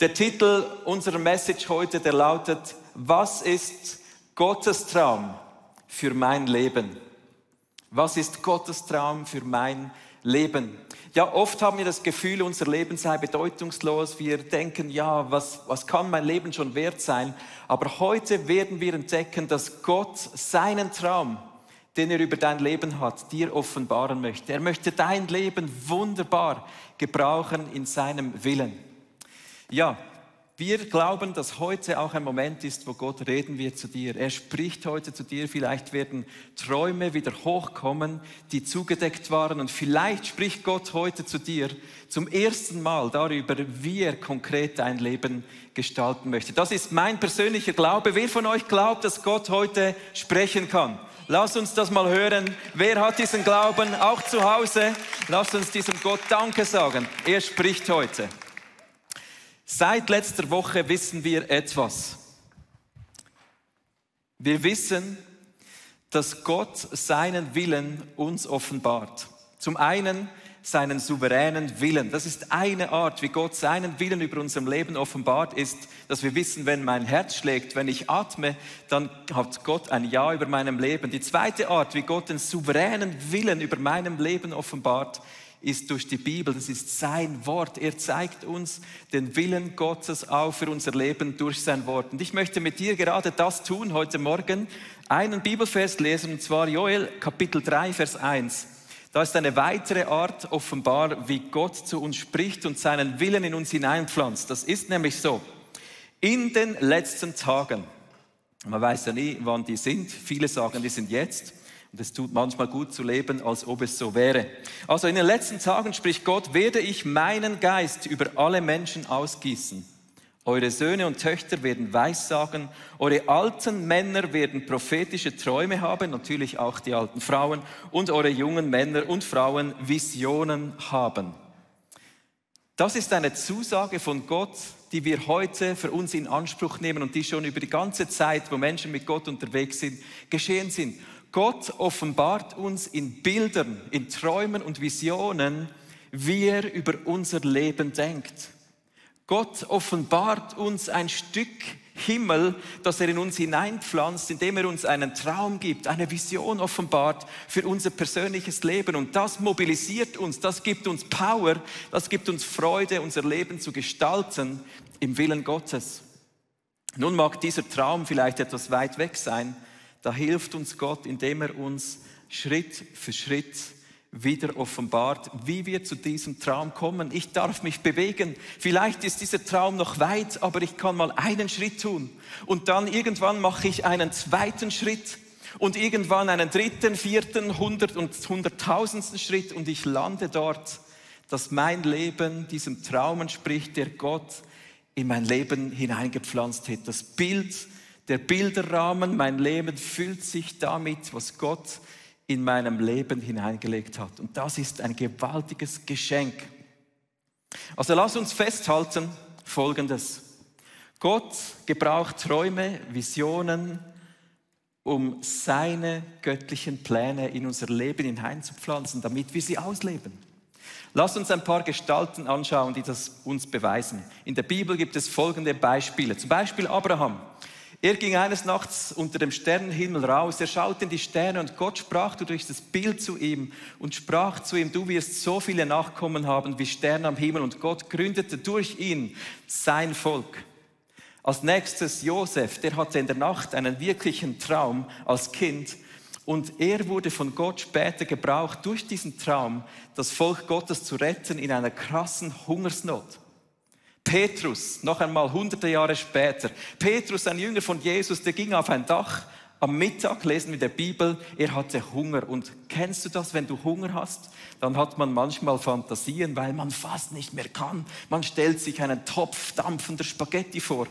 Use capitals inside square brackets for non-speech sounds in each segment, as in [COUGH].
Der Titel unserer Message heute, der lautet, was ist Gottes Traum für mein Leben? Was ist Gottes Traum für mein Leben? Ja, oft haben wir das Gefühl, unser Leben sei bedeutungslos. Wir denken, ja, was, was kann mein Leben schon wert sein? Aber heute werden wir entdecken, dass Gott seinen Traum, den er über dein Leben hat, dir offenbaren möchte. Er möchte dein Leben wunderbar gebrauchen in seinem Willen. Ja, wir glauben, dass heute auch ein Moment ist, wo Gott reden wird zu dir. Er spricht heute zu dir. Vielleicht werden Träume wieder hochkommen, die zugedeckt waren. Und vielleicht spricht Gott heute zu dir zum ersten Mal darüber, wie er konkret dein Leben gestalten möchte. Das ist mein persönlicher Glaube. Wer von euch glaubt, dass Gott heute sprechen kann? Lass uns das mal hören. Wer hat diesen Glauben? Auch zu Hause. Lass uns diesem Gott Danke sagen. Er spricht heute. Seit letzter Woche wissen wir etwas. Wir wissen, dass Gott seinen Willen uns offenbart. Zum einen seinen souveränen Willen. Das ist eine Art, wie Gott seinen Willen über unserem Leben offenbart ist, dass wir wissen, wenn mein Herz schlägt, wenn ich atme, dann hat Gott ein Ja über meinem Leben. Die zweite Art, wie Gott den souveränen Willen über meinem Leben offenbart, ist durch die Bibel, das ist sein Wort. Er zeigt uns den Willen Gottes auf für unser Leben durch sein Wort. Und ich möchte mit dir gerade das tun heute Morgen, einen Bibelvers lesen, und zwar Joel Kapitel 3, Vers 1. Da ist eine weitere Art offenbar, wie Gott zu uns spricht und seinen Willen in uns hineinpflanzt. Das ist nämlich so. In den letzten Tagen, man weiß ja nie, wann die sind, viele sagen, die sind jetzt, und es tut manchmal gut zu leben, als ob es so wäre. Also in den letzten Tagen spricht Gott, werde ich meinen Geist über alle Menschen ausgießen. Eure Söhne und Töchter werden Weissagen, eure alten Männer werden prophetische Träume haben, natürlich auch die alten Frauen, und eure jungen Männer und Frauen Visionen haben. Das ist eine Zusage von Gott, die wir heute für uns in Anspruch nehmen und die schon über die ganze Zeit, wo Menschen mit Gott unterwegs sind, geschehen sind. Gott offenbart uns in Bildern, in Träumen und Visionen, wie er über unser Leben denkt. Gott offenbart uns ein Stück Himmel, das er in uns hineinpflanzt, indem er uns einen Traum gibt, eine Vision offenbart für unser persönliches Leben. Und das mobilisiert uns, das gibt uns Power, das gibt uns Freude, unser Leben zu gestalten im Willen Gottes. Nun mag dieser Traum vielleicht etwas weit weg sein, da hilft uns Gott, indem er uns Schritt für Schritt wieder offenbart, wie wir zu diesem Traum kommen. Ich darf mich bewegen. Vielleicht ist dieser Traum noch weit, aber ich kann mal einen Schritt tun. Und dann irgendwann mache ich einen zweiten Schritt und irgendwann einen dritten, vierten, hundert und hunderttausendsten Schritt und ich lande dort, dass mein Leben diesem Traum entspricht, der Gott in mein Leben hineingepflanzt hat. Das Bild der Bilderrahmen, mein Leben füllt sich damit, was Gott in meinem Leben hineingelegt hat. Und das ist ein gewaltiges Geschenk. Also lass uns festhalten Folgendes. Gott gebraucht Träume, Visionen, um seine göttlichen Pläne in unser Leben hineinzupflanzen, damit wir sie ausleben. Lass uns ein paar Gestalten anschauen, die das uns beweisen. In der Bibel gibt es folgende Beispiele. Zum Beispiel Abraham. Er ging eines Nachts unter dem Sternenhimmel raus, er schaute in die Sterne und Gott sprach durch das Bild zu ihm und sprach zu ihm, du wirst so viele Nachkommen haben wie Sterne am Himmel und Gott gründete durch ihn sein Volk. Als nächstes Josef, der hatte in der Nacht einen wirklichen Traum als Kind und er wurde von Gott später gebraucht, durch diesen Traum das Volk Gottes zu retten in einer krassen Hungersnot. Petrus, noch einmal hunderte Jahre später. Petrus, ein Jünger von Jesus, der ging auf ein Dach am Mittag, lesen wir in der Bibel, er hatte Hunger. Und kennst du das, wenn du Hunger hast? Dann hat man manchmal Fantasien, weil man fast nicht mehr kann. Man stellt sich einen Topf dampfender Spaghetti vor.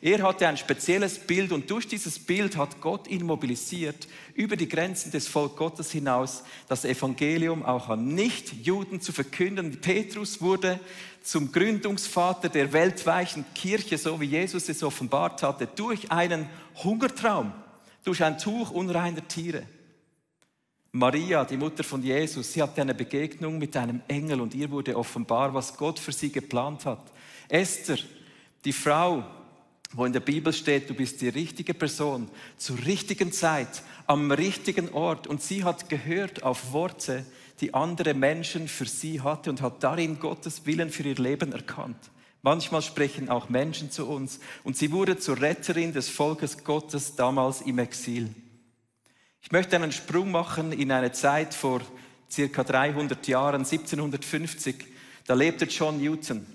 Er hatte ein spezielles Bild und durch dieses Bild hat Gott ihn mobilisiert, über die Grenzen des Volk Gottes hinaus das Evangelium auch an Nichtjuden zu verkünden. Petrus wurde zum Gründungsvater der weltweiten Kirche, so wie Jesus es offenbart hatte, durch einen Hungertraum, durch ein Tuch unreiner Tiere. Maria, die Mutter von Jesus, sie hatte eine Begegnung mit einem Engel und ihr wurde offenbar, was Gott für sie geplant hat. Esther, Die Frau, wo in der Bibel steht, du bist die richtige Person zur richtigen Zeit, am richtigen Ort. Und sie hat gehört auf Worte, die andere Menschen für sie hatte und hat darin Gottes Willen für ihr Leben erkannt. Manchmal sprechen auch Menschen zu uns und sie wurde zur Retterin des Volkes Gottes damals im Exil. Ich möchte einen Sprung machen in eine Zeit vor circa 300 Jahren, 1750. Da lebte John Newton.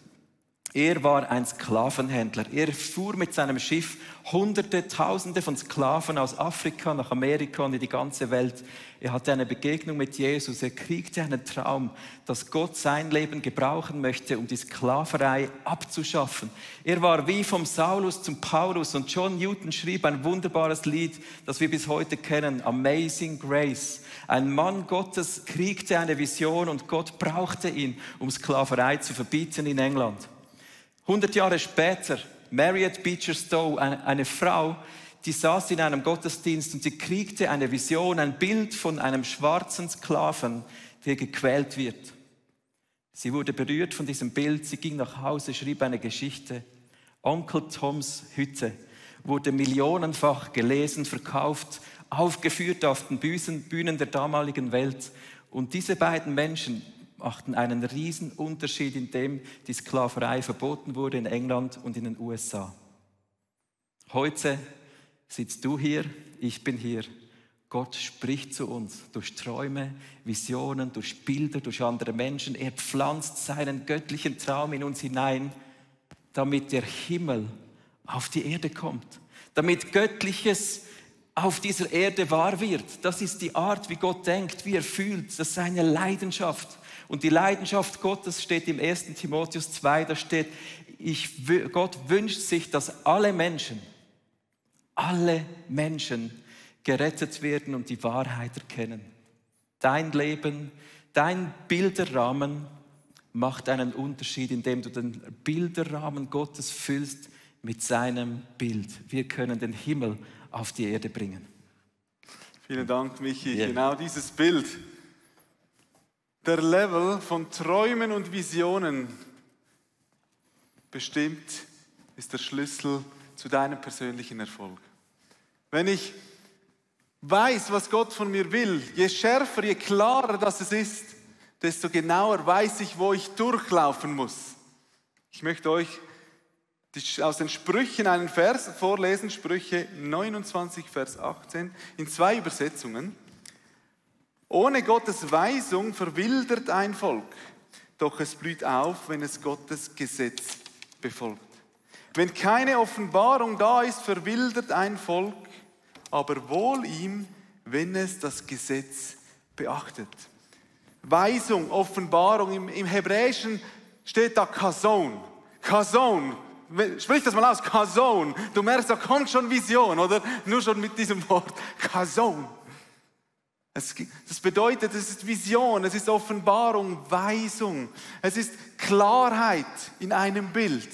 Er war ein Sklavenhändler. Er fuhr mit seinem Schiff Hunderte, Tausende von Sklaven aus Afrika nach Amerika und in die ganze Welt. Er hatte eine Begegnung mit Jesus. Er kriegte einen Traum, dass Gott sein Leben gebrauchen möchte, um die Sklaverei abzuschaffen. Er war wie vom Saulus zum Paulus und John Newton schrieb ein wunderbares Lied, das wir bis heute kennen, Amazing Grace. Ein Mann Gottes kriegte eine Vision und Gott brauchte ihn, um Sklaverei zu verbieten in England. 100 Jahre später, Marriott Beecher Stowe, eine, Frau, die saß in einem Gottesdienst und sie kriegte eine Vision, ein Bild von einem schwarzen Sklaven, der gequält wird. Sie wurde berührt von diesem Bild, sie ging nach Hause, schrieb eine Geschichte. Onkel Toms Hütte wurde millionenfach gelesen, verkauft, aufgeführt auf den Bühnen der damaligen Welt. Und diese beiden Menschen, machten einen riesen Unterschied, indem die Sklaverei verboten wurde in England und in den USA. Heute sitzt du hier, ich bin hier. Gott spricht zu uns durch Träume, Visionen, durch Bilder, durch andere Menschen. Er pflanzt seinen göttlichen Traum in uns hinein, damit der Himmel auf die Erde kommt, damit Göttliches auf dieser Erde wahr wird. Das ist die Art, wie Gott denkt, wie er fühlt. Das ist seine Leidenschaft. Und die Leidenschaft Gottes steht im 1. Timotheus 2, da steht, ich, Gott wünscht sich, dass alle Menschen, alle Menschen gerettet werden und die Wahrheit erkennen. Dein Leben, dein Bilderrahmen macht einen Unterschied, indem du den Bilderrahmen Gottes füllst mit seinem Bild. Wir können den Himmel auf die Erde bringen. Vielen Dank, Michi. Yeah. Genau dieses Bild der Level von Träumen und Visionen bestimmt, ist der Schlüssel zu deinem persönlichen Erfolg. Wenn ich weiß, was Gott von mir will, je schärfer, je klarer das es ist, desto genauer weiß ich, wo ich durchlaufen muss. Ich möchte euch aus den Sprüchen einen Vers vorlesen, Sprüche 29, Vers 18, in zwei Übersetzungen. Ohne Gottes Weisung verwildert ein Volk, doch es blüht auf, wenn es Gottes Gesetz befolgt. Wenn keine Offenbarung da ist, verwildert ein Volk, aber wohl ihm, wenn es das Gesetz beachtet. Weisung, Offenbarung, im, im Hebräischen steht da Kason. Kason, sprich das mal aus, Kason. Du merkst, da kommt schon Vision, oder? Nur schon mit diesem Wort, Kason. Das bedeutet, es ist Vision, es ist Offenbarung, Weisung, es ist Klarheit in einem Bild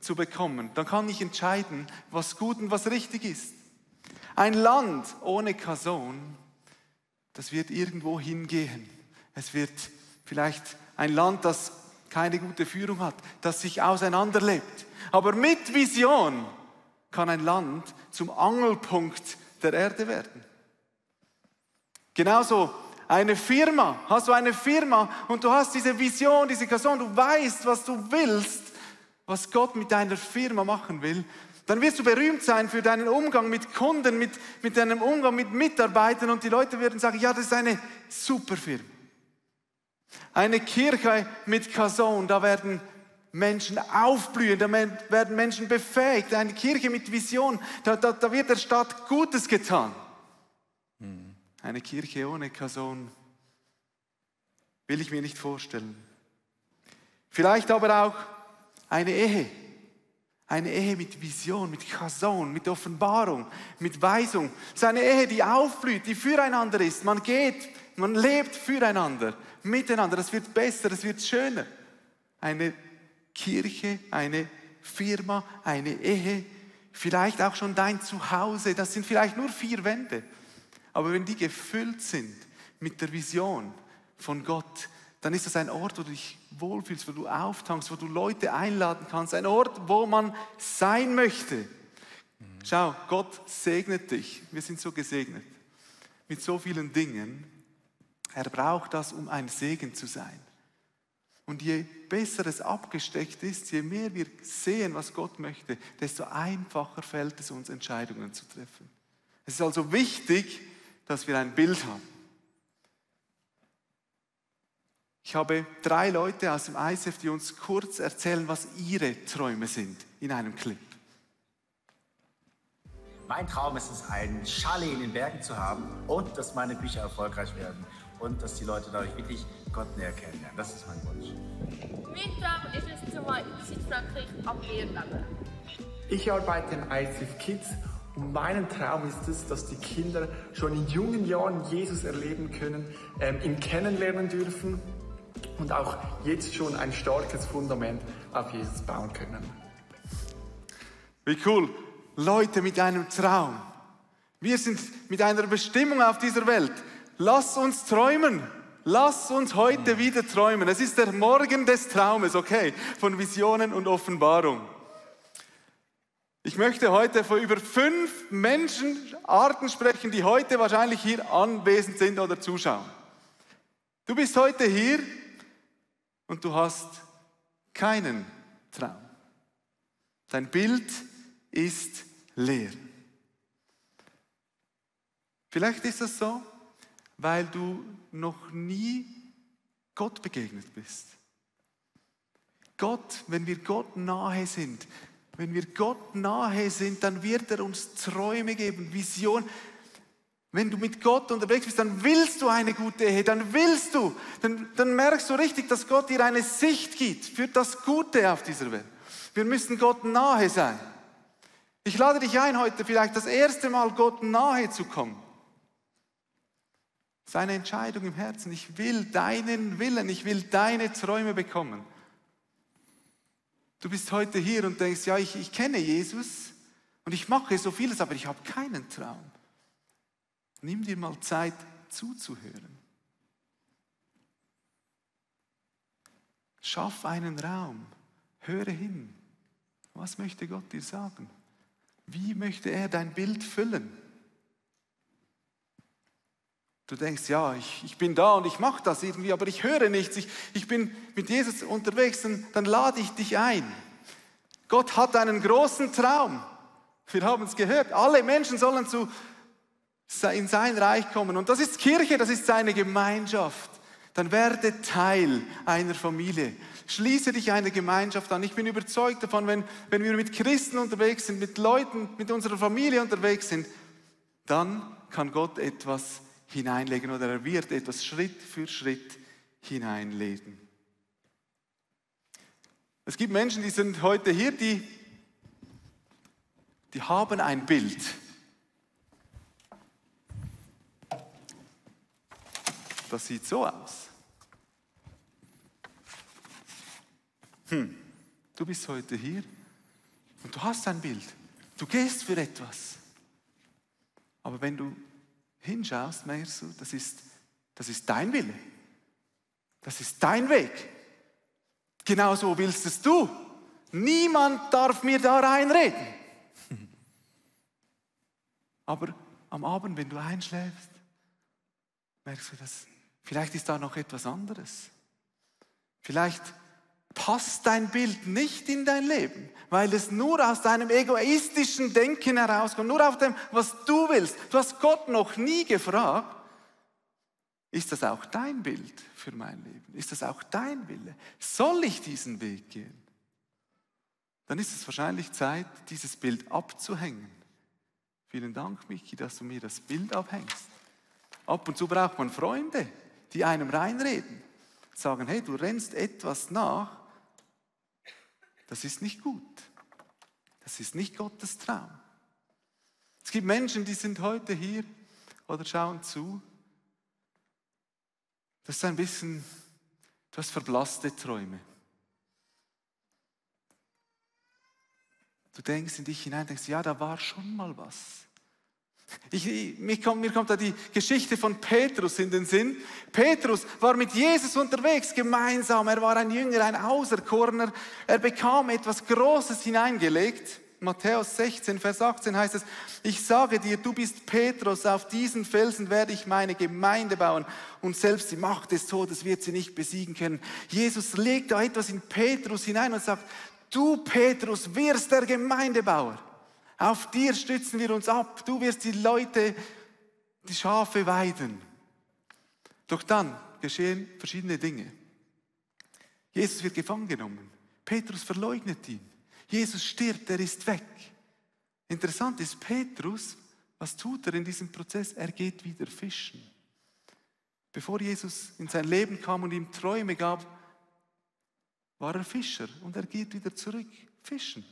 zu bekommen. Dann kann ich entscheiden, was gut und was richtig ist. Ein Land ohne Kason, das wird irgendwo hingehen. Es wird vielleicht ein Land, das keine gute Führung hat, das sich auseinanderlebt. Aber mit Vision kann ein Land zum Angelpunkt der Erde werden. Genauso eine Firma. Hast du eine Firma und du hast diese Vision, diese Vision, du weißt, was du willst, was Gott mit deiner Firma machen will, dann wirst du berühmt sein für deinen Umgang mit Kunden, mit, mit deinem Umgang mit Mitarbeitern und die Leute werden sagen, ja, das ist eine super Firma. Eine Kirche mit Kason, da werden Menschen aufblühen, da werden Menschen befähigt. Eine Kirche mit Vision, da, da, da wird der Stadt Gutes getan. Eine Kirche ohne Kason will ich mir nicht vorstellen. Vielleicht aber auch eine Ehe. Eine Ehe mit Vision, mit Kason, mit Offenbarung, mit Weisung. Es ist eine Ehe, die aufblüht, die füreinander ist. Man geht, man lebt füreinander, miteinander. Es wird besser, es wird schöner. Eine Kirche, eine Firma, eine Ehe, vielleicht auch schon dein Zuhause. Das sind vielleicht nur vier Wände. Aber wenn die gefüllt sind mit der Vision von Gott, dann ist das ein Ort, wo du dich wohlfühlst, wo du auftankst, wo du Leute einladen kannst. Ein Ort, wo man sein möchte. Schau, Gott segnet dich. Wir sind so gesegnet mit so vielen Dingen. Er braucht das, um ein Segen zu sein. Und je besser es abgesteckt ist, je mehr wir sehen, was Gott möchte, desto einfacher fällt es uns, Entscheidungen zu treffen. Es ist also wichtig, dass wir ein Bild haben. Ich habe drei Leute aus dem ISF, die uns kurz erzählen, was ihre Träume sind in einem Clip. Mein Traum ist es, ein Chalet in den Bergen zu haben und dass meine Bücher erfolgreich werden und dass die Leute dadurch wirklich Gott näher kennenlernen. Das ist mein Wunsch. Mein Traum ist es, zumal in Südfrankreich am Meer leben. Ich arbeite im ICF Kids und mein Traum ist es, dass die Kinder schon in jungen Jahren Jesus erleben können, ähm, ihn kennenlernen dürfen und auch jetzt schon ein starkes Fundament auf Jesus bauen können. Wie cool. Leute mit einem Traum. Wir sind mit einer Bestimmung auf dieser Welt. Lass uns träumen. Lass uns heute wieder träumen. Es ist der Morgen des Traumes, okay, von Visionen und Offenbarung. Ich möchte heute vor über fünf Menschenarten sprechen, die heute wahrscheinlich hier anwesend sind oder zuschauen. Du bist heute hier und du hast keinen Traum. Dein Bild ist leer. Vielleicht ist das so, weil du noch nie Gott begegnet bist. Gott, wenn wir Gott nahe sind, wenn wir Gott nahe sind, dann wird er uns Träume geben, Vision. Wenn du mit Gott unterwegs bist, dann willst du eine gute Ehe, dann willst du, dann, dann merkst du richtig, dass Gott dir eine Sicht gibt für das Gute auf dieser Welt. Wir müssen Gott nahe sein. Ich lade dich ein, heute vielleicht das erste Mal Gott nahe zu kommen. Seine Entscheidung im Herzen. Ich will deinen Willen, ich will deine Träume bekommen. Du bist heute hier und denkst, ja, ich, ich kenne Jesus und ich mache so vieles, aber ich habe keinen Traum. Nimm dir mal Zeit zuzuhören. Schaff einen Raum. Höre hin. Was möchte Gott dir sagen? Wie möchte er dein Bild füllen? Du denkst, ja, ich, ich bin da und ich mache das irgendwie, aber ich höre nichts. Ich, ich bin mit Jesus unterwegs und dann lade ich dich ein. Gott hat einen großen Traum. Wir haben es gehört. Alle Menschen sollen zu in sein Reich kommen. Und das ist Kirche, das ist seine Gemeinschaft. Dann werde Teil einer Familie. Schließe dich einer Gemeinschaft an. Ich bin überzeugt davon, wenn, wenn wir mit Christen unterwegs sind, mit Leuten, mit unserer Familie unterwegs sind, dann kann Gott etwas hineinlegen oder er wird etwas Schritt für Schritt hineinlegen. Es gibt Menschen, die sind heute hier, die, die haben ein Bild Das sieht so aus. Hm, du bist heute hier und du hast ein Bild. Du gehst für etwas. Aber wenn du hinschaust, merkst du, das ist, das ist dein Wille. Das ist dein Weg. Genauso willst es du. Niemand darf mir da reinreden. [LAUGHS] Aber am Abend, wenn du einschläfst, merkst du, das Vielleicht ist da noch etwas anderes. Vielleicht passt dein Bild nicht in dein Leben, weil es nur aus deinem egoistischen Denken herauskommt, nur auf dem, was du willst. Du hast Gott noch nie gefragt, ist das auch dein Bild für mein Leben? Ist das auch dein Wille? Soll ich diesen Weg gehen? Dann ist es wahrscheinlich Zeit, dieses Bild abzuhängen. Vielen Dank, Michi, dass du mir das Bild abhängst. Ab und zu braucht man Freunde, die einem reinreden, sagen, hey, du rennst etwas nach, das ist nicht gut. Das ist nicht Gottes Traum. Es gibt Menschen, die sind heute hier oder schauen zu. Das ist ein bisschen, du hast verblasste Träume. Du denkst in dich hinein, denkst, ja, da war schon mal was. Ich, mir, kommt, mir kommt da die Geschichte von Petrus in den Sinn. Petrus war mit Jesus unterwegs, gemeinsam. Er war ein Jünger, ein Auserkorener. Er bekam etwas Großes hineingelegt. Matthäus 16, Vers 18 heißt es, ich sage dir, du bist Petrus, auf diesen Felsen werde ich meine Gemeinde bauen und selbst die Macht des Todes wird sie nicht besiegen können. Jesus legt da etwas in Petrus hinein und sagt, du Petrus wirst der Gemeindebauer. Auf dir stützen wir uns ab. Du wirst die Leute, die Schafe weiden. Doch dann geschehen verschiedene Dinge. Jesus wird gefangen genommen. Petrus verleugnet ihn. Jesus stirbt, er ist weg. Interessant ist, Petrus, was tut er in diesem Prozess? Er geht wieder fischen. Bevor Jesus in sein Leben kam und ihm Träume gab, war er Fischer und er geht wieder zurück fischen.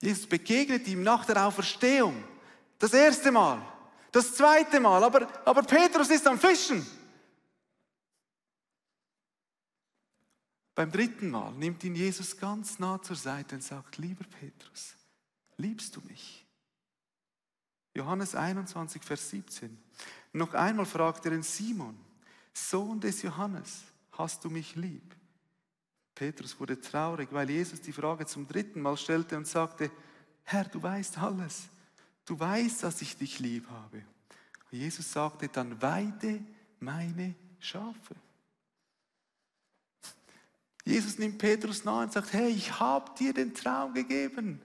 Jesus begegnet ihm nach der Auferstehung. Das erste Mal, das zweite Mal, aber, aber Petrus ist am Fischen. Beim dritten Mal nimmt ihn Jesus ganz nah zur Seite und sagt, lieber Petrus, liebst du mich? Johannes 21, Vers 17. Noch einmal fragt er ihn, Simon, Sohn des Johannes, hast du mich lieb? Petrus wurde traurig, weil Jesus die Frage zum dritten Mal stellte und sagte, Herr, du weißt alles. Du weißt, dass ich dich lieb habe. Und Jesus sagte dann, weide meine Schafe. Jesus nimmt Petrus nahe und sagt, hey, ich habe dir den Traum gegeben.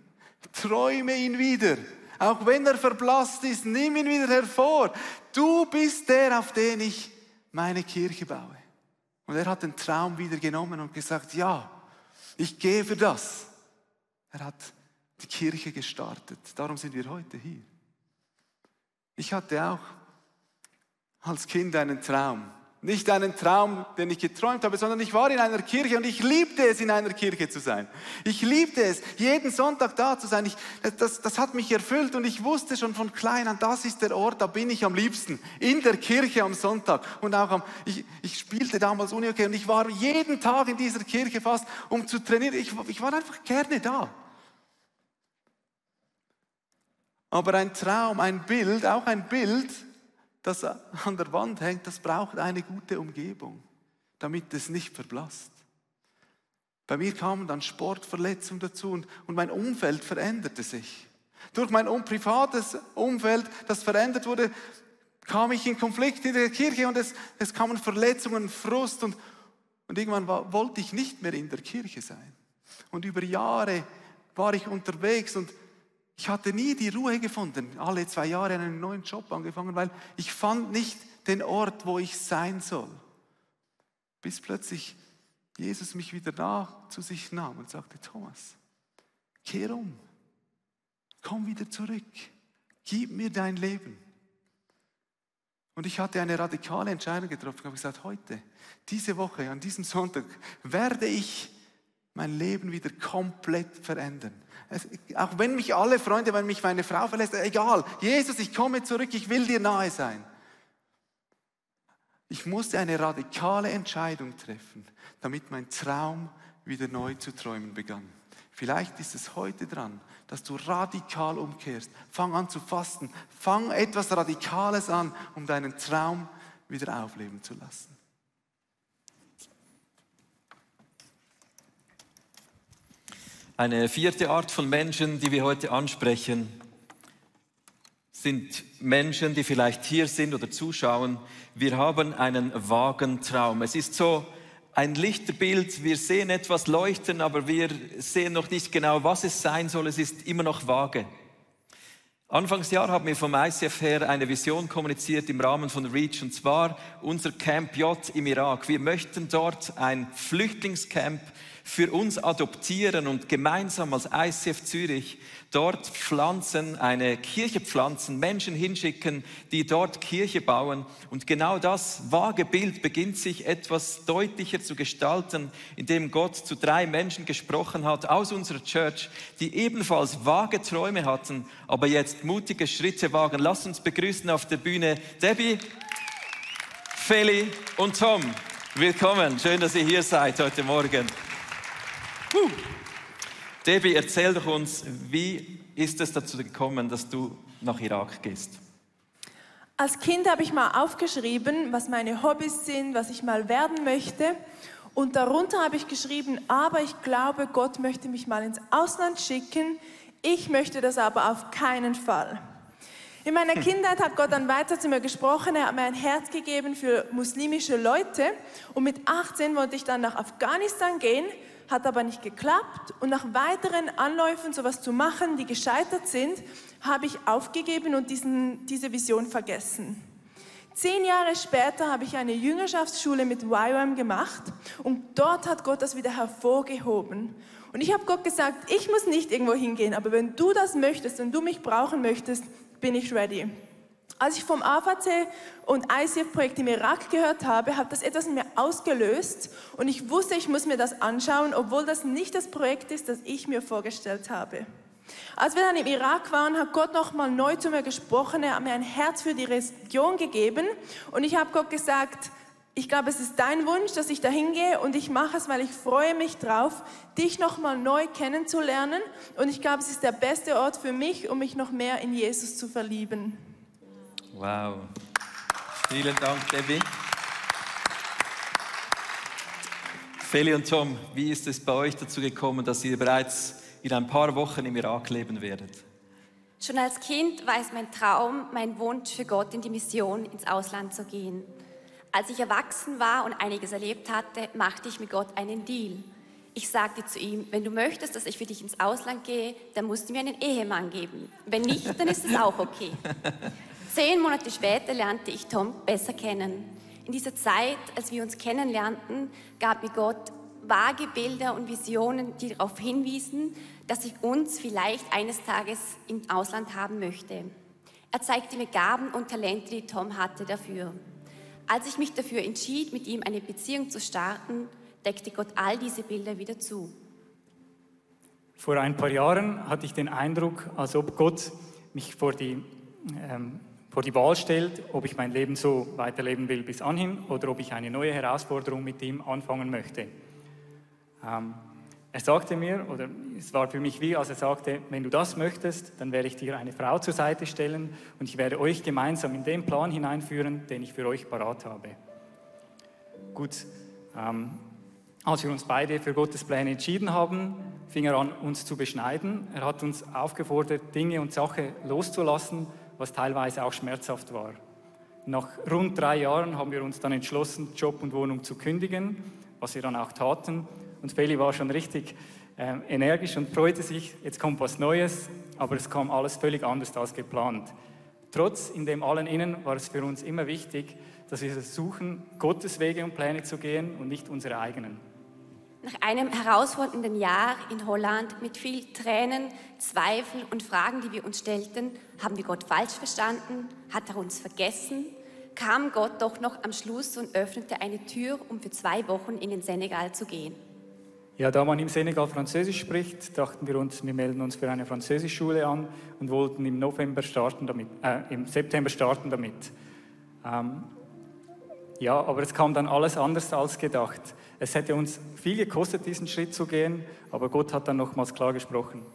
Träume ihn wieder. Auch wenn er verblasst ist, nimm ihn wieder hervor. Du bist der, auf den ich meine Kirche baue. Und er hat den Traum wieder genommen und gesagt, ja, ich gehe für das. Er hat die Kirche gestartet. Darum sind wir heute hier. Ich hatte auch als Kind einen Traum. Nicht einen Traum, den ich geträumt habe, sondern ich war in einer Kirche und ich liebte es, in einer Kirche zu sein. Ich liebte es, jeden Sonntag da zu sein. Ich, das, das hat mich erfüllt und ich wusste schon von klein an, das ist der Ort, da bin ich am liebsten. In der Kirche am Sonntag. Und auch am, ich, ich spielte damals Uni okay, und ich war jeden Tag in dieser Kirche fast, um zu trainieren. Ich, ich war einfach gerne da. Aber ein Traum, ein Bild, auch ein Bild, das an der Wand hängt, das braucht eine gute Umgebung, damit es nicht verblasst. Bei mir kamen dann Sportverletzungen dazu und, und mein Umfeld veränderte sich. Durch mein privates Umfeld, das verändert wurde, kam ich in Konflikt in der Kirche und es, es kamen Verletzungen, Frust und, und irgendwann war, wollte ich nicht mehr in der Kirche sein. Und über Jahre war ich unterwegs und ich hatte nie die Ruhe gefunden, alle zwei Jahre einen neuen Job angefangen, weil ich fand nicht den Ort, wo ich sein soll. Bis plötzlich Jesus mich wieder nach zu sich nahm und sagte, Thomas, kehr um, komm wieder zurück, gib mir dein Leben. Und ich hatte eine radikale Entscheidung getroffen. Ich habe gesagt, heute, diese Woche, an diesem Sonntag, werde ich mein Leben wieder komplett verändern. Es, auch wenn mich alle Freunde, wenn mich meine Frau verlässt, egal, Jesus, ich komme zurück, ich will dir nahe sein. Ich musste eine radikale Entscheidung treffen, damit mein Traum wieder neu zu träumen begann. Vielleicht ist es heute dran, dass du radikal umkehrst. Fang an zu fasten. Fang etwas Radikales an, um deinen Traum wieder aufleben zu lassen. Eine vierte Art von Menschen, die wir heute ansprechen, sind Menschen, die vielleicht hier sind oder zuschauen. Wir haben einen vagen Traum. Es ist so ein Lichterbild. Wir sehen etwas leuchten, aber wir sehen noch nicht genau, was es sein soll. Es ist immer noch vage. Anfangsjahr haben wir vom ICF her eine Vision kommuniziert im Rahmen von REACH und zwar unser Camp J im Irak. Wir möchten dort ein Flüchtlingscamp für uns adoptieren und gemeinsam als ICF Zürich dort pflanzen, eine Kirche pflanzen, Menschen hinschicken, die dort Kirche bauen. Und genau das vage Bild beginnt sich etwas deutlicher zu gestalten, indem Gott zu drei Menschen gesprochen hat aus unserer Church, die ebenfalls vage Träume hatten, aber jetzt mutige Schritte wagen. Lasst uns begrüßen auf der Bühne Debbie, Feli und Tom. Willkommen, schön, dass ihr hier seid heute Morgen. Debbie, erzähl doch uns, wie ist es dazu gekommen, dass du nach Irak gehst? Als Kind habe ich mal aufgeschrieben, was meine Hobbys sind, was ich mal werden möchte. Und darunter habe ich geschrieben, aber ich glaube, Gott möchte mich mal ins Ausland schicken. Ich möchte das aber auf keinen Fall. In meiner [LAUGHS] Kindheit hat Gott dann weiter zu mir gesprochen. Er hat mir ein Herz gegeben für muslimische Leute. Und mit 18 wollte ich dann nach Afghanistan gehen, hat aber nicht geklappt. Und nach weiteren Anläufen, sowas zu machen, die gescheitert sind, habe ich aufgegeben und diesen, diese Vision vergessen. Zehn Jahre später habe ich eine Jüngerschaftsschule mit YWAM gemacht und dort hat Gott das wieder hervorgehoben. Und ich habe Gott gesagt, ich muss nicht irgendwo hingehen, aber wenn du das möchtest und du mich brauchen möchtest, bin ich ready. Als ich vom AVC und ICF-Projekt im Irak gehört habe, hat das etwas in mir ausgelöst und ich wusste, ich muss mir das anschauen, obwohl das nicht das Projekt ist, das ich mir vorgestellt habe. Als wir dann im Irak waren, hat Gott nochmal neu zu mir gesprochen. Er hat mir ein Herz für die Region gegeben und ich habe Gott gesagt, ich glaube, es ist dein Wunsch, dass ich da hingehe und ich mache es, weil ich freue mich drauf, dich nochmal neu kennenzulernen. Und ich glaube, es ist der beste Ort für mich, um mich noch mehr in Jesus zu verlieben. Wow. Vielen Dank, Debbie. Feli und Tom, wie ist es bei euch dazu gekommen, dass ihr bereits in ein paar Wochen im Irak leben werdet? Schon als Kind war es mein Traum, mein Wunsch für Gott in die Mission ins Ausland zu gehen. Als ich erwachsen war und einiges erlebt hatte, machte ich mit Gott einen Deal. Ich sagte zu ihm, wenn du möchtest, dass ich für dich ins Ausland gehe, dann musst du mir einen Ehemann geben. Wenn nicht, dann ist es auch okay. [LAUGHS] Zehn Monate später lernte ich Tom besser kennen. In dieser Zeit, als wir uns kennenlernten, gab mir Gott vage Bilder und Visionen, die darauf hinwiesen, dass ich uns vielleicht eines Tages im Ausland haben möchte. Er zeigte mir Gaben und Talente, die Tom hatte dafür. Als ich mich dafür entschied, mit ihm eine Beziehung zu starten, deckte Gott all diese Bilder wieder zu. Vor ein paar Jahren hatte ich den Eindruck, als ob Gott mich vor die, ähm, vor die Wahl stellt, ob ich mein Leben so weiterleben will bis anhin oder ob ich eine neue Herausforderung mit ihm anfangen möchte. Ähm, er sagte mir, oder es war für mich wie, als er sagte, wenn du das möchtest, dann werde ich dir eine Frau zur Seite stellen und ich werde euch gemeinsam in den Plan hineinführen, den ich für euch parat habe. Gut, ähm, als wir uns beide für Gottes Pläne entschieden haben, fing er an, uns zu beschneiden. Er hat uns aufgefordert, Dinge und Sachen loszulassen, was teilweise auch schmerzhaft war. Nach rund drei Jahren haben wir uns dann entschlossen, Job und Wohnung zu kündigen, was wir dann auch taten und Feli war schon richtig äh, energisch und freute sich, jetzt kommt was Neues, aber es kam alles völlig anders als geplant. Trotz in dem allen Innen war es für uns immer wichtig, dass wir versuchen, Gottes Wege und Pläne zu gehen und nicht unsere eigenen. Nach einem herausfordernden Jahr in Holland mit viel Tränen, Zweifel und Fragen, die wir uns stellten, haben wir Gott falsch verstanden, hat er uns vergessen, kam Gott doch noch am Schluss und öffnete eine Tür, um für zwei Wochen in den Senegal zu gehen. Ja, da man im Senegal Französisch spricht, dachten wir uns, wir melden uns für eine Französischschule an und wollten im November starten damit, äh, im September starten damit. Ähm, ja, aber es kam dann alles anders als gedacht. Es hätte uns viel gekostet, diesen Schritt zu gehen, aber Gott hat dann nochmals klar gesprochen.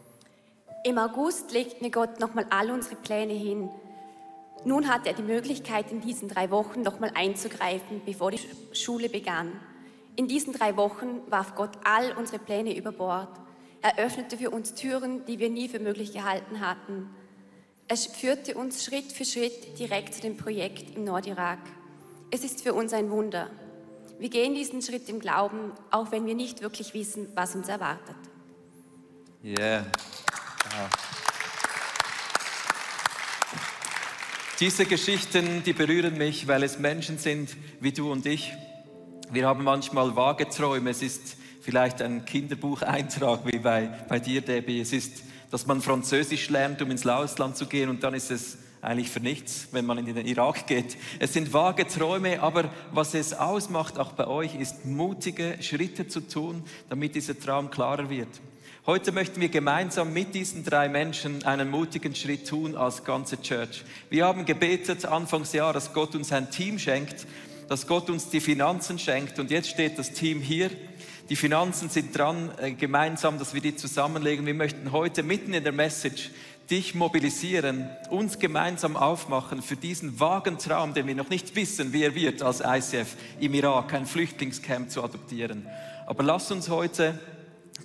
Im August legte mir Gott nochmal all unsere Pläne hin. Nun hatte er die Möglichkeit, in diesen drei Wochen nochmal einzugreifen, bevor die Schule begann. In diesen drei Wochen warf Gott all unsere Pläne über Bord. Er öffnete für uns Türen, die wir nie für möglich gehalten hatten. Er führte uns Schritt für Schritt direkt zu dem Projekt im Nordirak. Es ist für uns ein Wunder. Wir gehen diesen Schritt im Glauben, auch wenn wir nicht wirklich wissen, was uns erwartet. Yeah. Wow. Diese Geschichten, die berühren mich, weil es Menschen sind wie du und ich, wir haben manchmal vage Träume. Es ist vielleicht ein Kinderbucheintrag wie bei, bei dir, Debbie. Es ist, dass man Französisch lernt, um ins Ausland zu gehen und dann ist es eigentlich für nichts, wenn man in den Irak geht. Es sind vage Träume, aber was es ausmacht, auch bei euch, ist mutige Schritte zu tun, damit dieser Traum klarer wird. Heute möchten wir gemeinsam mit diesen drei Menschen einen mutigen Schritt tun als ganze Church. Wir haben gebetet Anfangsjahr, dass Gott uns ein Team schenkt, dass Gott uns die Finanzen schenkt. Und jetzt steht das Team hier. Die Finanzen sind dran, äh, gemeinsam, dass wir die zusammenlegen. Wir möchten heute mitten in der Message dich mobilisieren, uns gemeinsam aufmachen für diesen vagen Traum, den wir noch nicht wissen, wie er wird, als ICF im Irak ein Flüchtlingscamp zu adoptieren. Aber lass uns heute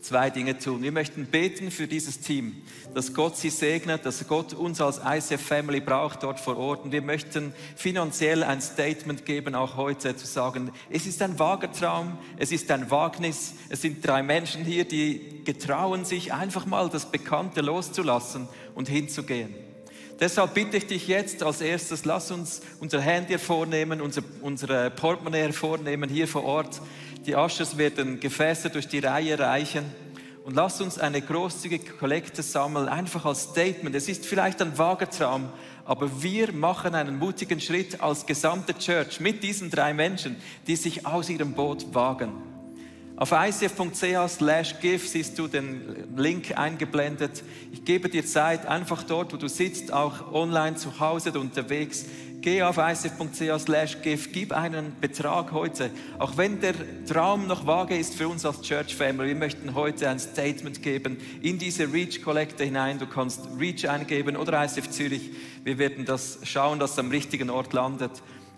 zwei Dinge tun. Wir möchten beten für dieses Team, dass Gott sie segnet, dass Gott uns als ICF Family braucht dort vor Ort. Und wir möchten finanziell ein Statement geben, auch heute zu sagen, es ist ein vager Traum, es ist ein Wagnis. Es sind drei Menschen hier, die getrauen sich einfach mal das Bekannte loszulassen und hinzugehen. Deshalb bitte ich dich jetzt als erstes, lass uns unser Handy hervornehmen, unser, unsere Portemonnaie hervornehmen hier vor Ort. Die Aschers werden Gefäße durch die Reihe reichen. Und lass uns eine großzügige Kollekte sammeln, einfach als Statement. Es ist vielleicht ein vager Traum, aber wir machen einen mutigen Schritt als gesamte Church mit diesen drei Menschen, die sich aus ihrem Boot wagen. Auf icf.ch give siehst du den Link eingeblendet. Ich gebe dir Zeit, einfach dort, wo du sitzt, auch online zu Hause oder unterwegs. Geh auf slash give, gib einen Betrag heute. Auch wenn der Traum noch vage ist für uns als Church Family, wir möchten heute ein Statement geben in diese Reach Collector hinein. Du kannst Reach eingeben oder ICF Zürich. Wir werden das schauen, dass es am richtigen Ort landet.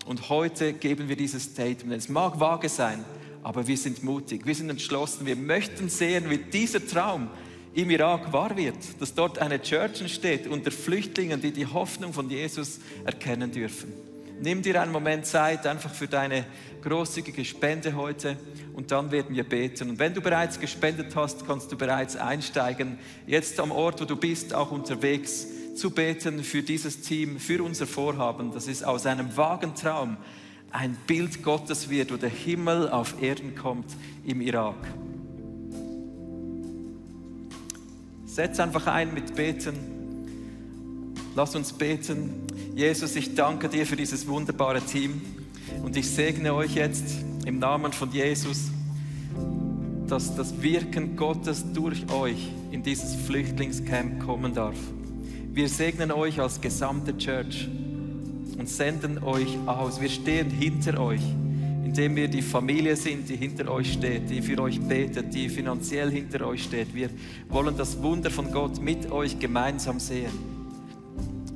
Und heute geben wir dieses Statement. Es mag vage sein, aber wir sind mutig, wir sind entschlossen, wir möchten sehen, wie dieser Traum im Irak wahr wird, dass dort eine Church entsteht unter Flüchtlingen, die die Hoffnung von Jesus erkennen dürfen. Nimm dir einen Moment Zeit einfach für deine großzügige Spende heute und dann werden wir beten. Und wenn du bereits gespendet hast, kannst du bereits einsteigen, jetzt am Ort, wo du bist, auch unterwegs zu beten für dieses Team, für unser Vorhaben. Das ist aus einem vagen Traum ein Bild Gottes wird, wo der Himmel auf Erden kommt im Irak. Setz einfach ein mit Beten. Lass uns beten. Jesus, ich danke dir für dieses wunderbare Team und ich segne euch jetzt im Namen von Jesus, dass das Wirken Gottes durch euch in dieses Flüchtlingscamp kommen darf. Wir segnen euch als gesamte Church und senden euch aus. Wir stehen hinter euch, indem wir die Familie sind, die hinter euch steht, die für euch betet, die finanziell hinter euch steht. Wir wollen das Wunder von Gott mit euch gemeinsam sehen.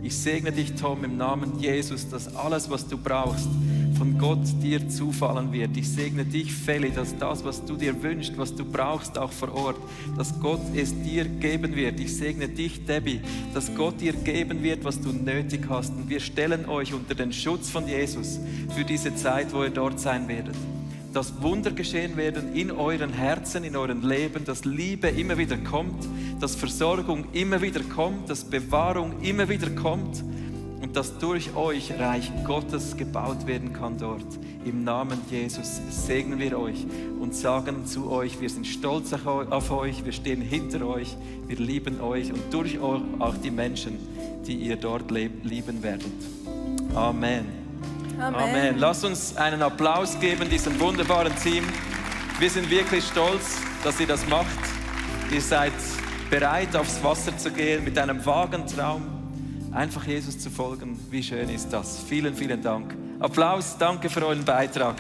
Ich segne dich, Tom, im Namen Jesus, dass alles, was du brauchst, von Gott dir zufallen wird. Ich segne dich, Feli, dass das, was du dir wünschst, was du brauchst, auch vor Ort, dass Gott es dir geben wird. Ich segne dich, Debbie, dass Gott dir geben wird, was du nötig hast. Und wir stellen euch unter den Schutz von Jesus für diese Zeit, wo ihr dort sein werdet dass Wunder geschehen werden in euren Herzen, in euren Leben, dass Liebe immer wieder kommt, dass Versorgung immer wieder kommt, dass Bewahrung immer wieder kommt und dass durch euch Reich Gottes gebaut werden kann dort. Im Namen Jesus segnen wir euch und sagen zu euch, wir sind stolz auf euch, wir stehen hinter euch, wir lieben euch und durch euch auch die Menschen, die ihr dort lieben werdet. Amen. Amen. Amen. Lass uns einen Applaus geben diesem wunderbaren Team. Wir sind wirklich stolz, dass ihr das macht. Ihr seid bereit, aufs Wasser zu gehen mit einem vagen Traum, einfach Jesus zu folgen. Wie schön ist das? Vielen, vielen Dank. Applaus, danke für euren Beitrag.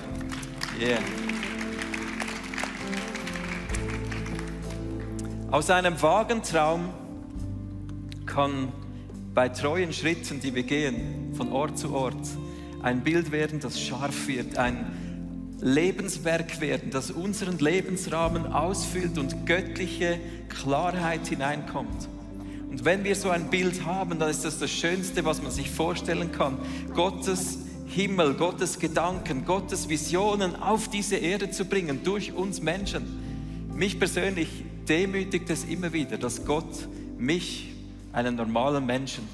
Yeah. Aus einem vagen Traum kann bei treuen Schritten, die wir gehen, von Ort zu Ort, ein Bild werden, das scharf wird, ein Lebenswerk werden, das unseren Lebensrahmen ausfüllt und göttliche Klarheit hineinkommt. Und wenn wir so ein Bild haben, dann ist das das Schönste, was man sich vorstellen kann. Gottes Himmel, Gottes Gedanken, Gottes Visionen auf diese Erde zu bringen durch uns Menschen. Mich persönlich demütigt es immer wieder, dass Gott mich, einen normalen Menschen,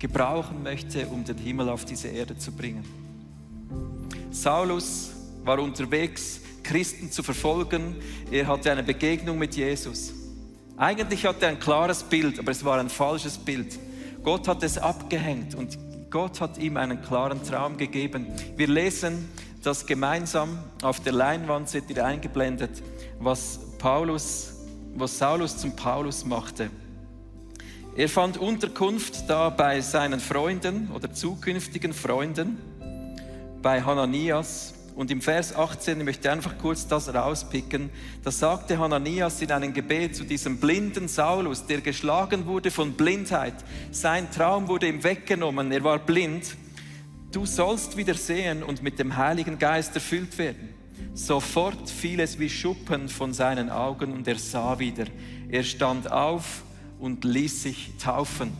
gebrauchen möchte, um den Himmel auf diese Erde zu bringen. Saulus war unterwegs, Christen zu verfolgen. Er hatte eine Begegnung mit Jesus. Eigentlich hatte er ein klares Bild, aber es war ein falsches Bild. Gott hat es abgehängt und Gott hat ihm einen klaren Traum gegeben. Wir lesen das gemeinsam auf der Leinwand, seht ihr eingeblendet, was Paulus, was Saulus zum Paulus machte. Er fand Unterkunft da bei seinen Freunden oder zukünftigen Freunden, bei Hananias Und im Vers 18, ich möchte einfach kurz das rauspicken, da sagte Hananias in einem Gebet zu diesem blinden Saulus, der geschlagen wurde von Blindheit. Sein Traum wurde ihm weggenommen, er war blind. Du sollst wieder sehen und mit dem Heiligen Geist erfüllt werden. Sofort fiel es wie Schuppen von seinen Augen und er sah wieder. Er stand auf und ließ sich taufen.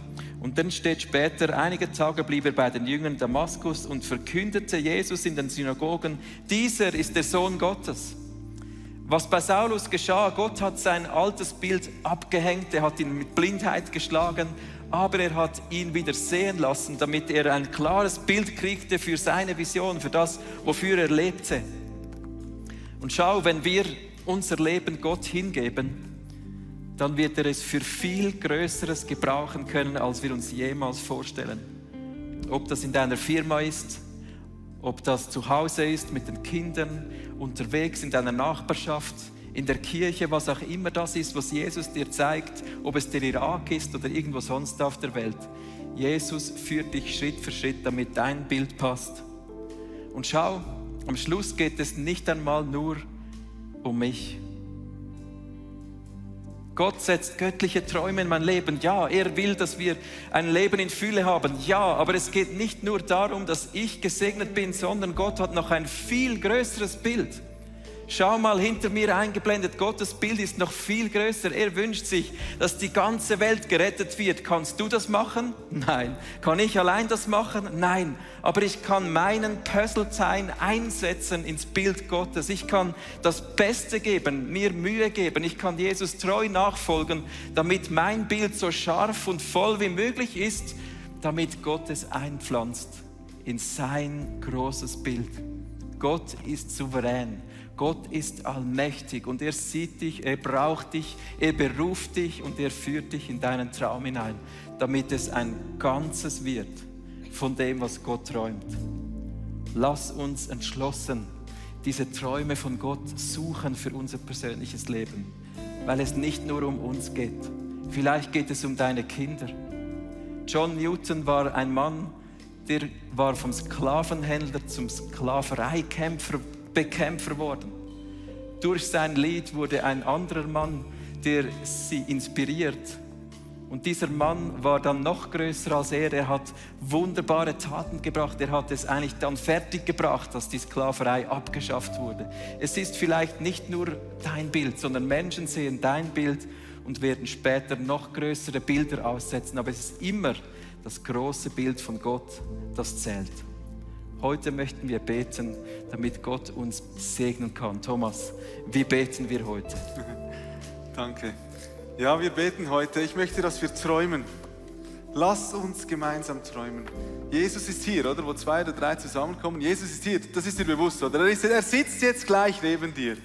Und dann steht später, einige Tage blieb er bei den Jüngern Damaskus und verkündete Jesus in den Synagogen, dieser ist der Sohn Gottes. Was bei Saulus geschah, Gott hat sein altes Bild abgehängt, er hat ihn mit Blindheit geschlagen, aber er hat ihn wieder sehen lassen, damit er ein klares Bild kriegte für seine Vision, für das, wofür er lebte. Und schau, wenn wir unser Leben Gott hingeben, dann wird er es für viel Größeres gebrauchen können, als wir uns jemals vorstellen. Ob das in deiner Firma ist, ob das zu Hause ist mit den Kindern, unterwegs in deiner Nachbarschaft, in der Kirche, was auch immer das ist, was Jesus dir zeigt, ob es der Irak ist oder irgendwo sonst auf der Welt. Jesus führt dich Schritt für Schritt, damit dein Bild passt. Und schau, am Schluss geht es nicht einmal nur um mich. Gott setzt göttliche Träume in mein Leben. Ja, er will, dass wir ein Leben in Fülle haben. Ja, aber es geht nicht nur darum, dass ich gesegnet bin, sondern Gott hat noch ein viel größeres Bild. Schau mal hinter mir eingeblendet, Gottes Bild ist noch viel größer. Er wünscht sich, dass die ganze Welt gerettet wird. Kannst du das machen? Nein. Kann ich allein das machen? Nein. Aber ich kann meinen Puzzleteil einsetzen ins Bild Gottes. Ich kann das Beste geben, mir Mühe geben. Ich kann Jesus treu nachfolgen, damit mein Bild so scharf und voll wie möglich ist, damit Gott es einpflanzt in sein großes Bild. Gott ist souverän. Gott ist allmächtig und er sieht dich, er braucht dich, er beruft dich und er führt dich in deinen Traum hinein, damit es ein Ganzes wird von dem, was Gott träumt. Lass uns entschlossen diese Träume von Gott suchen für unser persönliches Leben, weil es nicht nur um uns geht. Vielleicht geht es um deine Kinder. John Newton war ein Mann, der war vom Sklavenhändler zum Sklavereikämpfer Bekämpfer worden. Durch sein Lied wurde ein anderer Mann, der sie inspiriert. Und dieser Mann war dann noch größer als er. Er hat wunderbare Taten gebracht. Er hat es eigentlich dann fertig gebracht, dass die Sklaverei abgeschafft wurde. Es ist vielleicht nicht nur dein Bild, sondern Menschen sehen dein Bild und werden später noch größere Bilder aussetzen. Aber es ist immer das große Bild von Gott, das zählt. Heute möchten wir beten, damit Gott uns segnen kann. Thomas, wie beten wir heute? [LAUGHS] Danke. Ja, wir beten heute. Ich möchte, dass wir träumen. Lass uns gemeinsam träumen. Jesus ist hier, oder? Wo zwei oder drei zusammenkommen. Jesus ist hier. Das ist dir bewusst, oder? Er, ist, er sitzt jetzt gleich neben dir.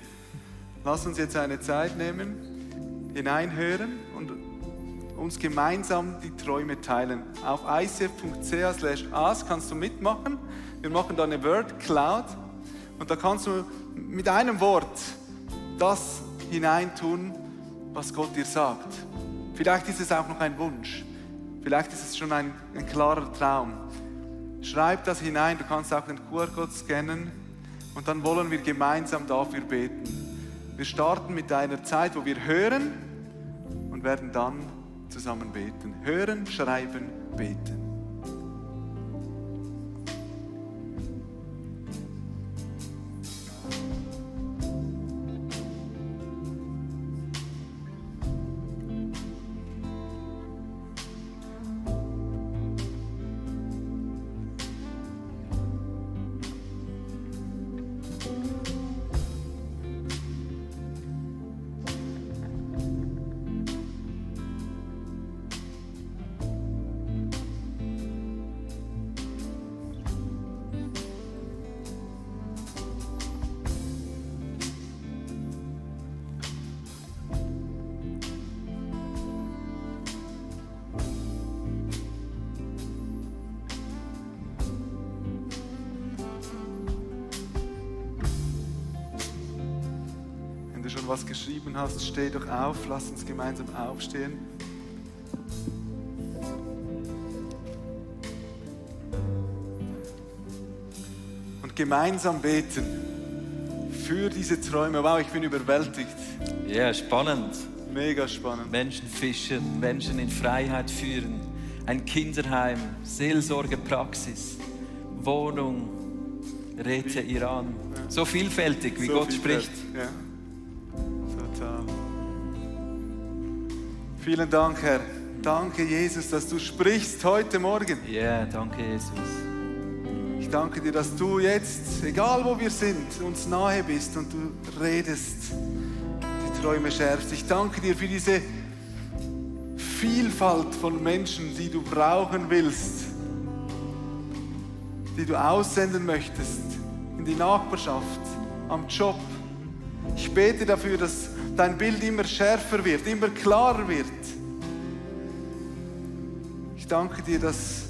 Lass uns jetzt eine Zeit nehmen, hineinhören und uns gemeinsam die Träume teilen. Auf icf.ch/as kannst du mitmachen. Wir machen da eine Word Cloud und da kannst du mit einem Wort das hineintun, was Gott dir sagt. Vielleicht ist es auch noch ein Wunsch. Vielleicht ist es schon ein, ein klarer Traum. Schreib das hinein. Du kannst auch den QR-Code scannen und dann wollen wir gemeinsam dafür beten. Wir starten mit einer Zeit, wo wir hören und werden dann zusammen beten. Hören, schreiben, beten. Was geschrieben hast, steh doch auf, lass uns gemeinsam aufstehen. Und gemeinsam beten. für diese Träume. Wow, ich bin überwältigt. Ja, spannend. Mega spannend. Menschen fischen, Menschen in Freiheit führen, ein Kinderheim, Seelsorgepraxis, Wohnung, Räte Iran. So vielfältig, wie So Gott viel spricht. Ja. Vielen Dank, Herr. Danke, Jesus, dass du sprichst heute Morgen. Ja, danke, Jesus. Ich danke dir, dass du jetzt, egal wo wir sind, uns nahe bist und du redest, die Träume schärfst. Ich danke dir für diese Vielfalt von Menschen, die du brauchen willst, die du aussenden möchtest in die Nachbarschaft, am Job. Ich bete dafür, dass dein Bild immer schärfer wird, immer klarer wird. Ich danke dir, dass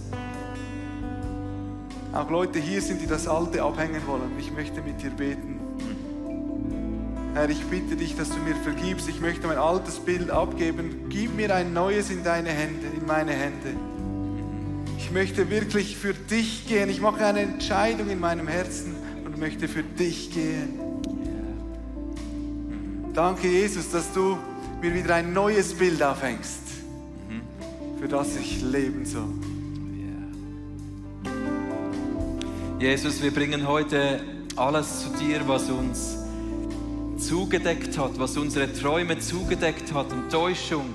auch Leute hier sind, die das Alte abhängen wollen. Ich möchte mit dir beten. Herr, ich bitte dich, dass du mir vergibst. Ich möchte mein altes Bild abgeben. Gib mir ein neues in deine Hände, in meine Hände. Ich möchte wirklich für dich gehen. Ich mache eine Entscheidung in meinem Herzen und möchte für dich gehen. Danke, Jesus, dass du mir wieder ein neues Bild aufhängst, für das ich leben soll. Jesus, wir bringen heute alles zu dir, was uns zugedeckt hat, was unsere Träume zugedeckt hat. Enttäuschung,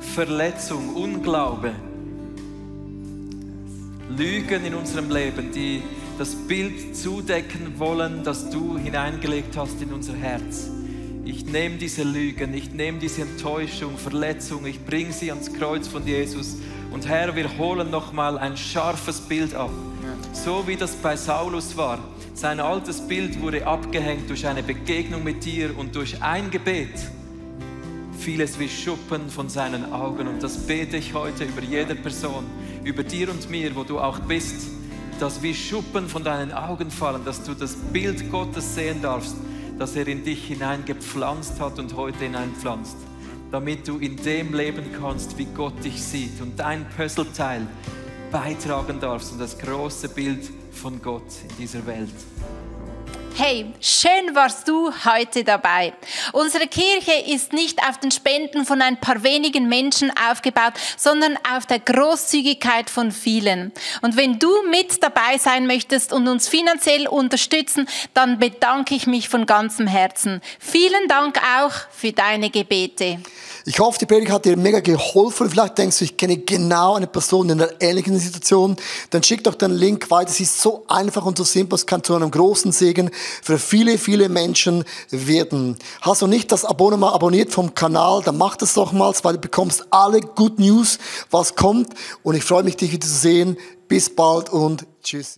Verletzung, Unglaube, Lügen in unserem Leben, die das Bild zudecken wollen, das du hineingelegt hast in unser Herz. Ich nehme diese Lügen, ich nehme diese Enttäuschung, Verletzung, ich bringe sie ans Kreuz von Jesus. Und Herr, wir holen nochmal ein scharfes Bild ab. So wie das bei Saulus war. Sein altes Bild wurde abgehängt durch eine Begegnung mit dir und durch ein Gebet fiel es wie Schuppen von seinen Augen. Und das bete ich heute über jede Person, über dir und mir, wo du auch bist, dass wie Schuppen von deinen Augen fallen, dass du das Bild Gottes sehen darfst, das er in dich hineingepflanzt hat und heute hineinpflanzt, damit du in dem leben kannst, wie Gott dich sieht und dein Puzzleteil beitragen darfst und das große Bild von Gott in dieser Welt. Hey, schön warst du heute dabei. Unsere Kirche ist nicht auf den Spenden von ein paar wenigen Menschen aufgebaut, sondern auf der Großzügigkeit von vielen. Und wenn du mit dabei sein möchtest und uns finanziell unterstützen, dann bedanke ich mich von ganzem Herzen. Vielen Dank auch für deine Gebete. Ich hoffe, die Predigt hat dir mega geholfen. Vielleicht denkst du, ich kenne genau eine Person in einer ähnlichen Situation. Dann schick doch den Link weiter. Es ist so einfach und so simpel. Es kann zu einem großen Segen für viele, viele Menschen werden. Hast du nicht das Abonnement abonniert vom Kanal, dann mach das doch mal, weil du bekommst alle Good News, was kommt. Und ich freue mich, dich wieder zu sehen. Bis bald und tschüss.